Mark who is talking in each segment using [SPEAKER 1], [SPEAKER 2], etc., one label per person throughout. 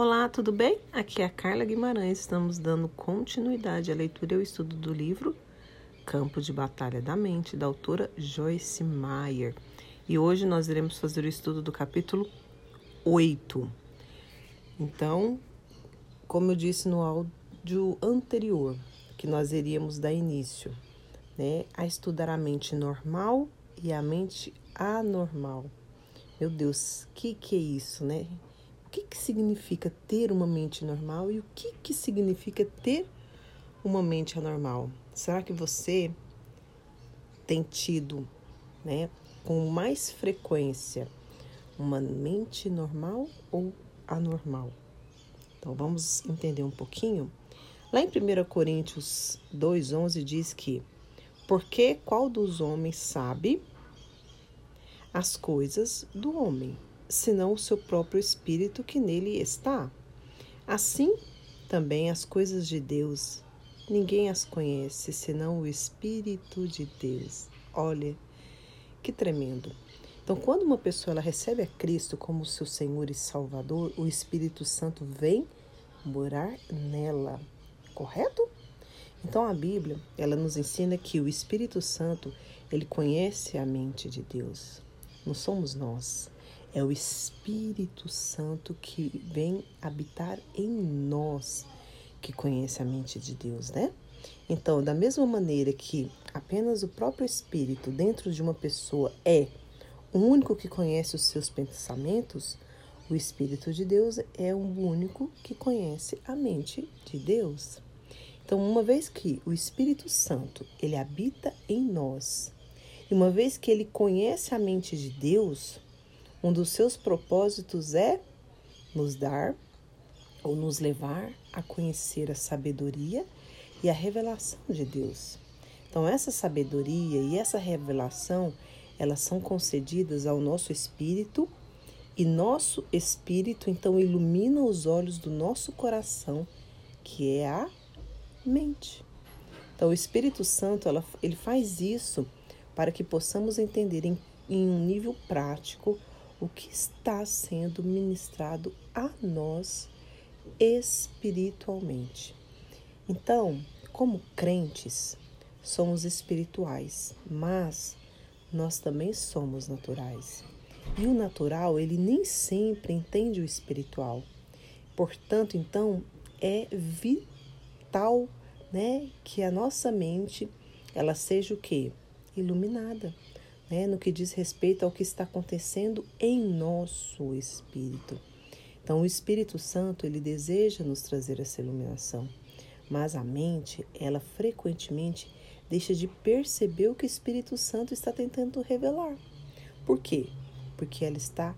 [SPEAKER 1] Olá, tudo bem? Aqui é a Carla Guimarães. Estamos dando continuidade à leitura e ao estudo do livro Campo de Batalha da Mente, da autora Joyce Meyer. E hoje nós iremos fazer o estudo do capítulo 8. Então, como eu disse no áudio anterior, que nós iríamos dar início né, a estudar a mente normal e a mente anormal. Meu Deus, que, que é isso, né? Que, que significa ter uma mente normal e o que, que significa ter uma mente anormal? Será que você tem tido, né, com mais frequência, uma mente normal ou anormal? Então vamos entender um pouquinho. Lá em 1 Coríntios 2,11 diz que porque qual dos homens sabe as coisas do homem, senão o seu próprio espírito que nele está? Assim também as coisas de Deus, ninguém as conhece senão o Espírito de Deus. Olha, que tremendo. Então, quando uma pessoa ela recebe a Cristo como seu Senhor e Salvador, o Espírito Santo vem morar nela, correto? Então a Bíblia, ela nos ensina que o Espírito Santo, ele conhece a mente de Deus. Não somos nós. É o Espírito Santo que vem habitar em nós, que conhece a mente de Deus, né? Então, da mesma maneira que apenas o próprio Espírito dentro de uma pessoa é o único que conhece os seus pensamentos, o Espírito de Deus é o único que conhece a mente de Deus. Então, uma vez que o Espírito Santo, ele habita em nós, e uma vez que ele conhece a mente de Deus, um dos seus propósitos é nos dar ou nos levar a conhecer a sabedoria e a revelação de Deus. Então, essa sabedoria e essa revelação, elas são concedidas ao nosso espírito e nosso espírito então ilumina os olhos do nosso coração, que é a mente. Então, o Espírito Santo, ela, ele faz isso para que possamos entender em, em um nível prático o que está sendo ministrado a nós espiritualmente. Então, como crentes, somos espirituais, mas nós também somos naturais. E o natural, ele nem sempre entende o espiritual. Portanto, então, é vital né, que a nossa mente ela seja o que? Iluminada, né, no que diz respeito ao que está acontecendo em nosso espírito. Então, o Espírito Santo ele deseja nos trazer essa iluminação, mas a mente ela frequentemente deixa de perceber o que o Espírito Santo está tentando revelar. Por quê? Porque ela está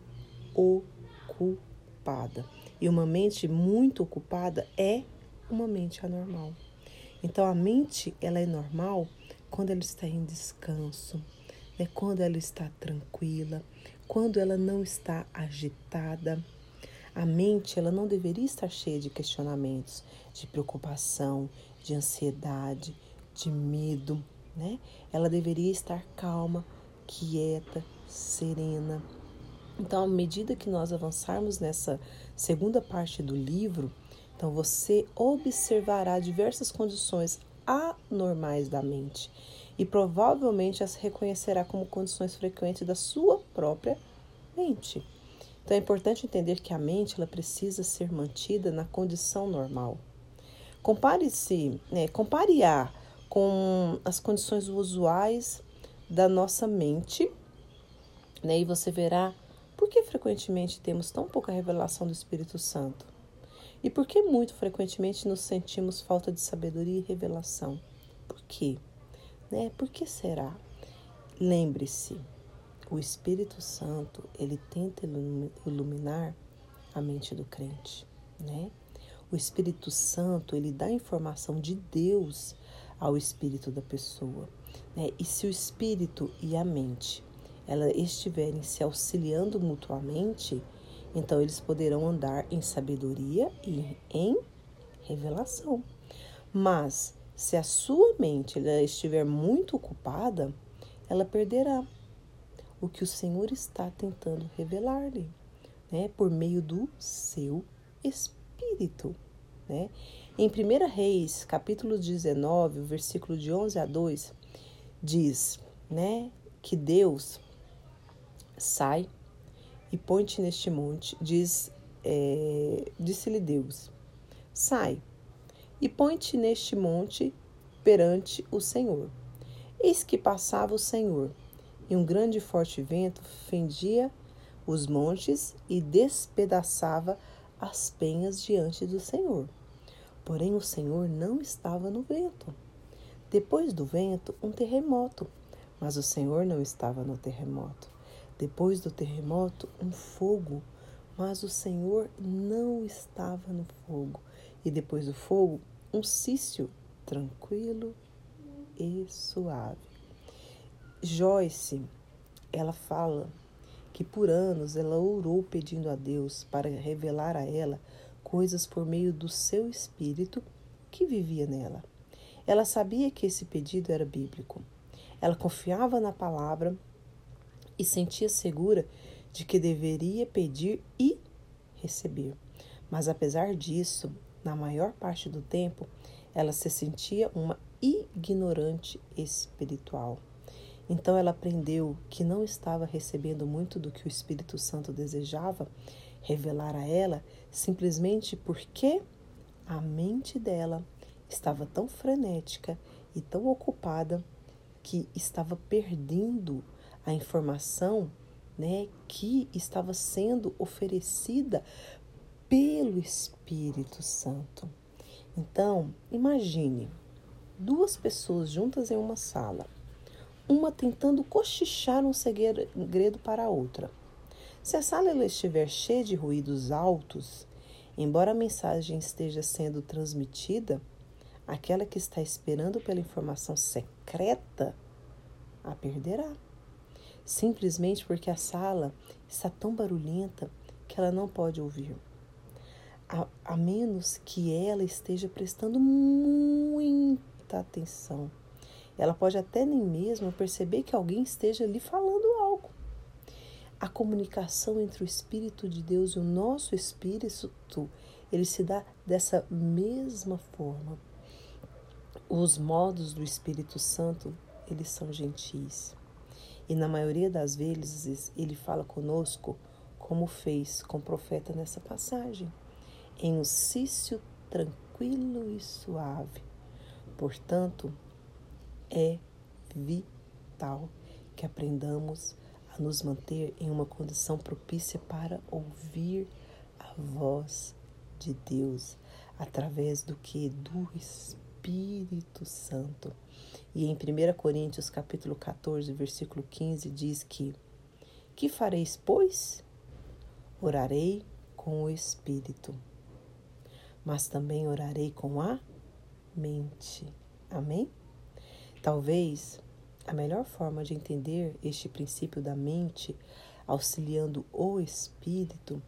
[SPEAKER 1] ocupada. E uma mente muito ocupada é uma mente anormal. Então a mente ela é normal quando ela está em descanso, é quando ela está tranquila, quando ela não está agitada. A mente ela não deveria estar cheia de questionamentos, de preocupação, de ansiedade, de medo, né? Ela deveria estar calma, quieta, serena. Então, à medida que nós avançarmos nessa segunda parte do livro, então você observará diversas condições anormais da mente e provavelmente as reconhecerá como condições frequentes da sua própria mente. Então é importante entender que a mente ela precisa ser mantida na condição normal. Compare-se, né, compare-a com as condições usuais da nossa mente, né, e você verá por que frequentemente temos tão pouca revelação do Espírito Santo. E por que muito frequentemente nos sentimos falta de sabedoria e revelação? Por quê? Né? Por que será? Lembre-se, o Espírito Santo, ele tenta iluminar a mente do crente, né? O Espírito Santo, ele dá informação de Deus ao espírito da pessoa, né? E se o espírito e a mente, ela estiverem se auxiliando mutuamente, então eles poderão andar em sabedoria e em revelação. Mas se a sua mente estiver muito ocupada, ela perderá o que o Senhor está tentando revelar-lhe, né, por meio do seu espírito, né? Em 1 Reis, capítulo 19, versículo de 11 a 2, diz, né, que Deus sai e põe-te neste monte, diz, é, disse-lhe Deus, sai e põe-te neste monte perante o Senhor. Eis que passava o Senhor, e um grande e forte vento fendia os montes e despedaçava as penhas diante do Senhor. Porém, o Senhor não estava no vento. Depois do vento, um terremoto, mas o Senhor não estava no terremoto. Depois do terremoto, um fogo, mas o Senhor não estava no fogo. E depois do fogo, um cício tranquilo e suave. Joyce, ela fala que por anos ela orou pedindo a Deus para revelar a ela coisas por meio do seu espírito que vivia nela. Ela sabia que esse pedido era bíblico. Ela confiava na palavra e sentia segura de que deveria pedir e receber. Mas apesar disso, na maior parte do tempo, ela se sentia uma ignorante espiritual. Então ela aprendeu que não estava recebendo muito do que o Espírito Santo desejava revelar a ela, simplesmente porque a mente dela estava tão frenética e tão ocupada que estava perdendo a informação né, que estava sendo oferecida pelo Espírito Santo. Então, imagine duas pessoas juntas em uma sala, uma tentando cochichar um segredo para a outra. Se a sala estiver cheia de ruídos altos, embora a mensagem esteja sendo transmitida, aquela que está esperando pela informação secreta a perderá. Simplesmente porque a sala está tão barulhenta que ela não pode ouvir. A, a menos que ela esteja prestando muita atenção. Ela pode até nem mesmo perceber que alguém esteja ali falando algo a comunicação entre o Espírito de Deus e o nosso espírito, ele se dá dessa mesma forma. Os modos do Espírito Santo, eles são gentis. E na maioria das vezes ele fala conosco como fez com o profeta nessa passagem, em um cício tranquilo e suave. Portanto, é vital que aprendamos a nos manter em uma condição propícia para ouvir a voz de Deus através do que do Espírito Santo. E em 1 Coríntios capítulo 14, versículo 15 diz que que fareis, pois? Orarei com o espírito, mas também orarei com a mente. Amém? Talvez a melhor forma de entender este princípio da mente, auxiliando o espírito,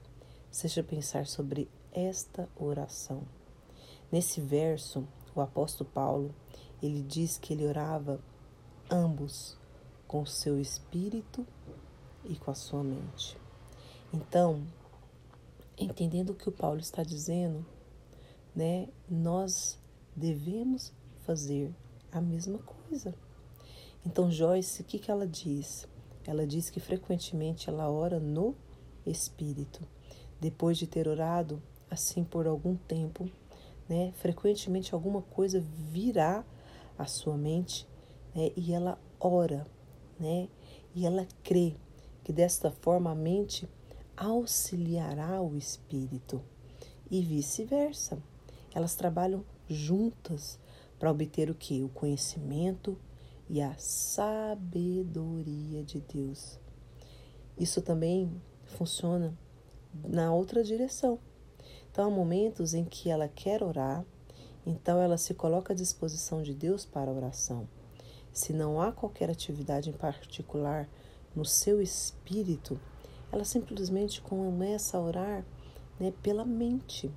[SPEAKER 1] seja pensar sobre esta oração. Nesse verso, o apóstolo Paulo, ele diz que ele orava ambos com o seu espírito e com a sua mente. Então, entendendo o que o Paulo está dizendo, né, nós devemos fazer a mesma coisa. Então, Joyce, o que, que ela diz? Ela diz que frequentemente ela ora no Espírito. Depois de ter orado assim por algum tempo, né, frequentemente alguma coisa virá à sua mente né, e ela ora, né, e ela crê que desta forma a mente auxiliará o espírito e vice-versa. Elas trabalham juntas para obter o que? O conhecimento e a sabedoria de Deus. Isso também funciona na outra direção. Então, há momentos em que ela quer orar, então ela se coloca à disposição de Deus para a oração. Se não há qualquer atividade em particular no seu espírito, ela simplesmente começa a orar né, pela mente.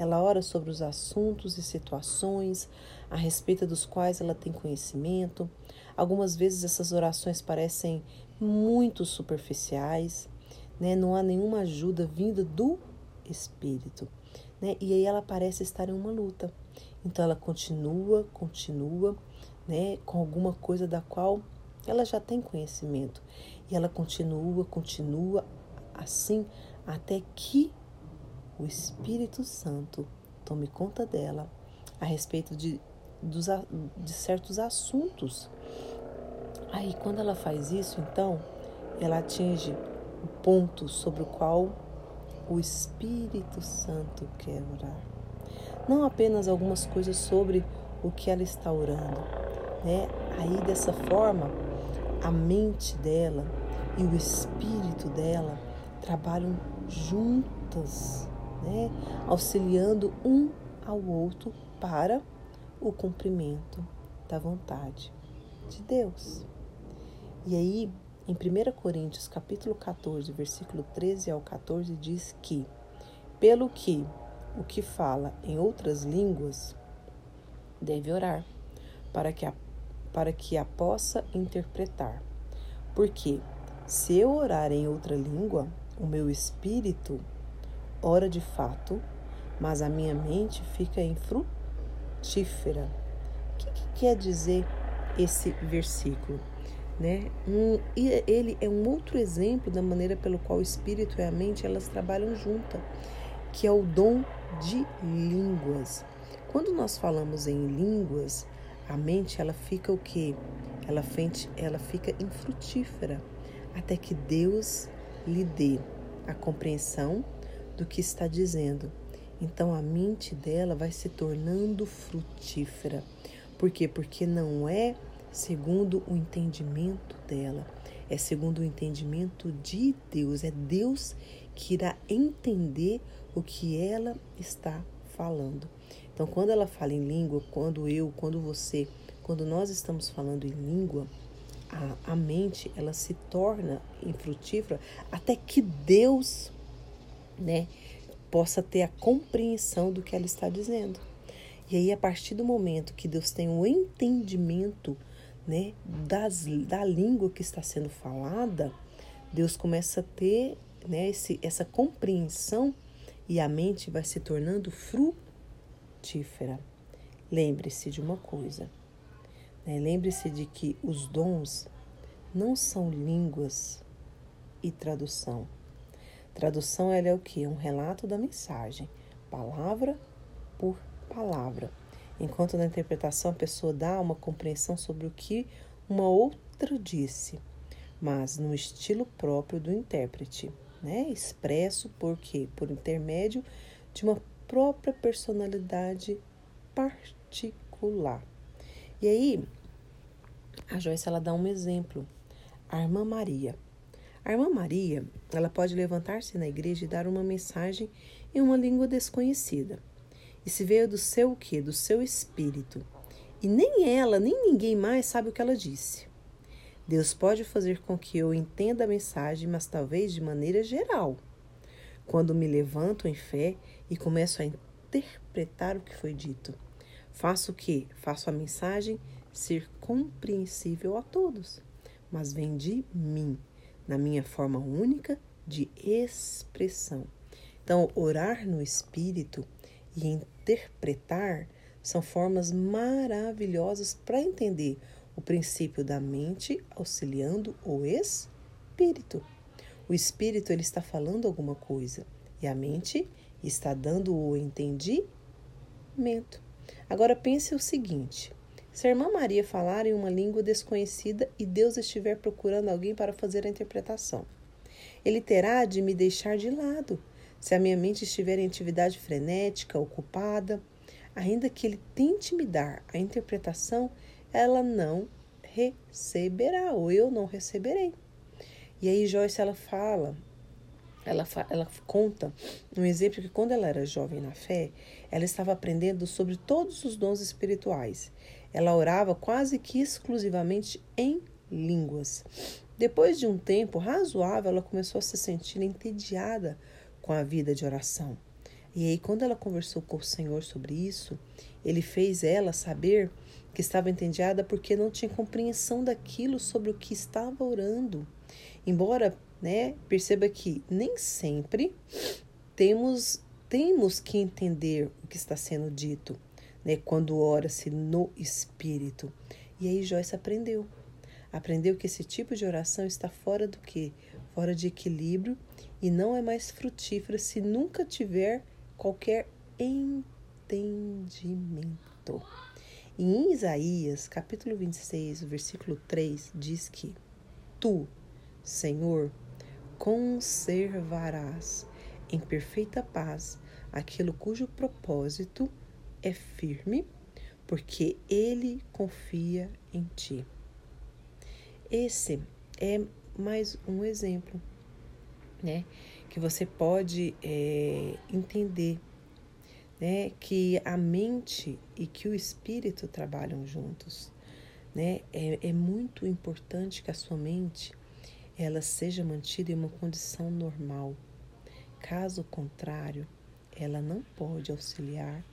[SPEAKER 1] Ela ora sobre os assuntos e situações a respeito dos quais ela tem conhecimento. Algumas vezes essas orações parecem muito superficiais, né? não há nenhuma ajuda vinda do espírito. Né? E aí ela parece estar em uma luta. Então ela continua, continua, né, com alguma coisa da qual ela já tem conhecimento. E ela continua, continua assim até que o Espírito Santo tome conta dela a respeito de, dos, de certos assuntos. Aí, quando ela faz isso, então, ela atinge o ponto sobre o qual o Espírito Santo quer orar. Não apenas algumas coisas sobre o que ela está orando, né? Aí dessa forma, a mente dela e o espírito dela trabalham juntas, né? Auxiliando um ao outro para o cumprimento da vontade de Deus. E aí, em 1 Coríntios capítulo 14, versículo 13 ao 14, diz que, pelo que o que fala em outras línguas deve orar, para que a, para que a possa interpretar. Porque se eu orar em outra língua, o meu espírito ora de fato, mas a minha mente fica infrutífera. O que, que quer dizer esse versículo? Né? Um, ele é um outro exemplo da maneira pelo qual o espírito e a mente elas trabalham juntas, que é o dom de línguas. Quando nós falamos em línguas, a mente ela fica o quê? Ela, ela fica infrutífera até que Deus lhe dê a compreensão do que está dizendo. Então a mente dela vai se tornando frutífera. Por quê? Porque não é segundo o entendimento dela, é segundo o entendimento de Deus. É Deus que irá entender o que ela está falando. Então, quando ela fala em língua, quando eu, quando você, quando nós estamos falando em língua, a, a mente ela se torna infrutífera até que Deus, né, possa ter a compreensão do que ela está dizendo. E aí, a partir do momento que Deus tem o um entendimento né, das, da língua que está sendo falada, Deus começa a ter né, esse, essa compreensão e a mente vai se tornando frutífera. Lembre-se de uma coisa: né? lembre-se de que os dons não são línguas e tradução. Tradução ela é o que? Um relato da mensagem, palavra por palavra. Enquanto na interpretação a pessoa dá uma compreensão sobre o que uma outra disse, mas no estilo próprio do intérprete, né? Expresso por quê? Por intermédio de uma própria personalidade particular. E aí, a Joyce ela dá um exemplo. A irmã Maria. A irmã Maria, ela pode levantar-se na igreja e dar uma mensagem em uma língua desconhecida. E se veio do seu o quê? Do seu espírito. E nem ela, nem ninguém mais sabe o que ela disse. Deus pode fazer com que eu entenda a mensagem, mas talvez de maneira geral. Quando me levanto em fé e começo a interpretar o que foi dito, faço o quê? Faço a mensagem ser compreensível a todos, mas vem de mim, na minha forma única de expressão. Então, orar no espírito e interpretar são formas maravilhosas para entender o princípio da mente auxiliando o espírito. O espírito ele está falando alguma coisa e a mente está dando o entendimento. Agora pense o seguinte: se a irmã Maria falar em uma língua desconhecida e Deus estiver procurando alguém para fazer a interpretação, ele terá de me deixar de lado se a minha mente estiver em atividade frenética, ocupada, ainda que ele tente me dar a interpretação, ela não receberá, ou eu não receberei. E aí Joyce ela fala, ela, ela conta um exemplo que quando ela era jovem na fé, ela estava aprendendo sobre todos os dons espirituais. Ela orava quase que exclusivamente em línguas. Depois de um tempo razoável, ela começou a se sentir entediada com a vida de oração. E aí, quando ela conversou com o Senhor sobre isso, ele fez ela saber que estava entediada porque não tinha compreensão daquilo sobre o que estava orando. Embora, né, perceba que nem sempre temos, temos que entender o que está sendo dito, né? Quando ora-se no Espírito. E aí Joyce aprendeu. Aprendeu que esse tipo de oração está fora do que? Fora de equilíbrio e não é mais frutífera se nunca tiver qualquer entendimento. E em Isaías, capítulo 26, versículo 3, diz que tu, Senhor, conservarás em perfeita paz aquilo cujo propósito é firme, porque ele confia em ti. Esse é mais um exemplo, né? Que você pode é, entender né, que a mente e que o espírito trabalham juntos. Né? É, é muito importante que a sua mente ela seja mantida em uma condição normal. Caso contrário, ela não pode auxiliar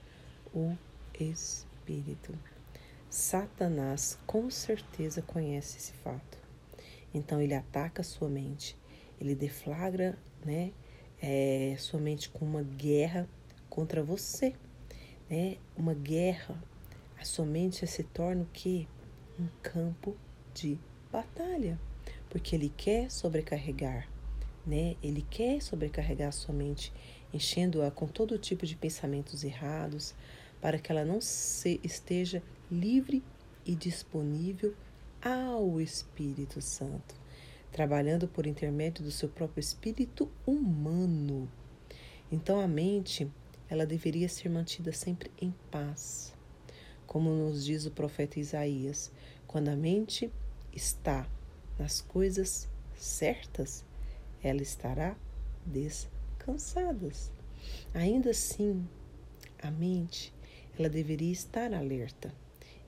[SPEAKER 1] o espírito. Satanás com certeza conhece esse fato. Então ele ataca sua mente, ele deflagra, né, é, sua mente com uma guerra contra você, né? Uma guerra. A sua mente se torna o que? Um campo de batalha, porque ele quer sobrecarregar, né? Ele quer sobrecarregar a sua mente, enchendo-a com todo tipo de pensamentos errados, para que ela não se, esteja livre e disponível ao Espírito Santo, trabalhando por intermédio do seu próprio espírito humano. Então a mente ela deveria ser mantida sempre em paz. Como nos diz o profeta Isaías, quando a mente está nas coisas certas, ela estará descansada. Ainda assim, a mente, ela deveria estar alerta.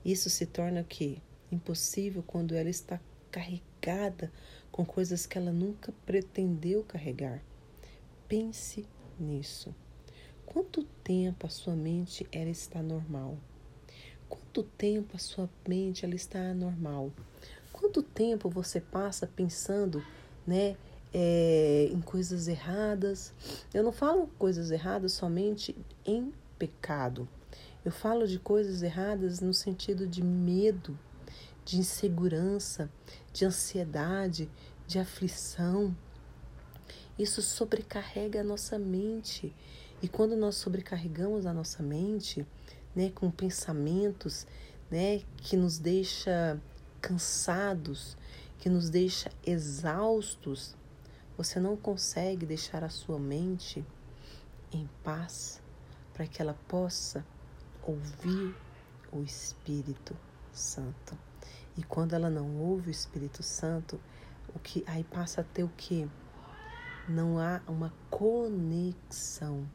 [SPEAKER 1] Isso se torna que? Impossível quando ela está carregada com coisas que ela nunca pretendeu carregar. Pense nisso. Quanto tempo a sua mente ela está normal? Quanto tempo a sua mente ela está anormal? Quanto tempo você passa pensando, né, é, em coisas erradas? Eu não falo coisas erradas somente em pecado. Eu falo de coisas erradas no sentido de medo, de insegurança, de ansiedade, de aflição. Isso sobrecarrega a nossa mente e quando nós sobrecarregamos a nossa mente, né, com pensamentos, né, que nos deixa cansados, que nos deixa exaustos, você não consegue deixar a sua mente em paz para que ela possa ouvir o Espírito Santo. E quando ela não ouve o Espírito Santo, o que aí passa a ter o que? Não há uma conexão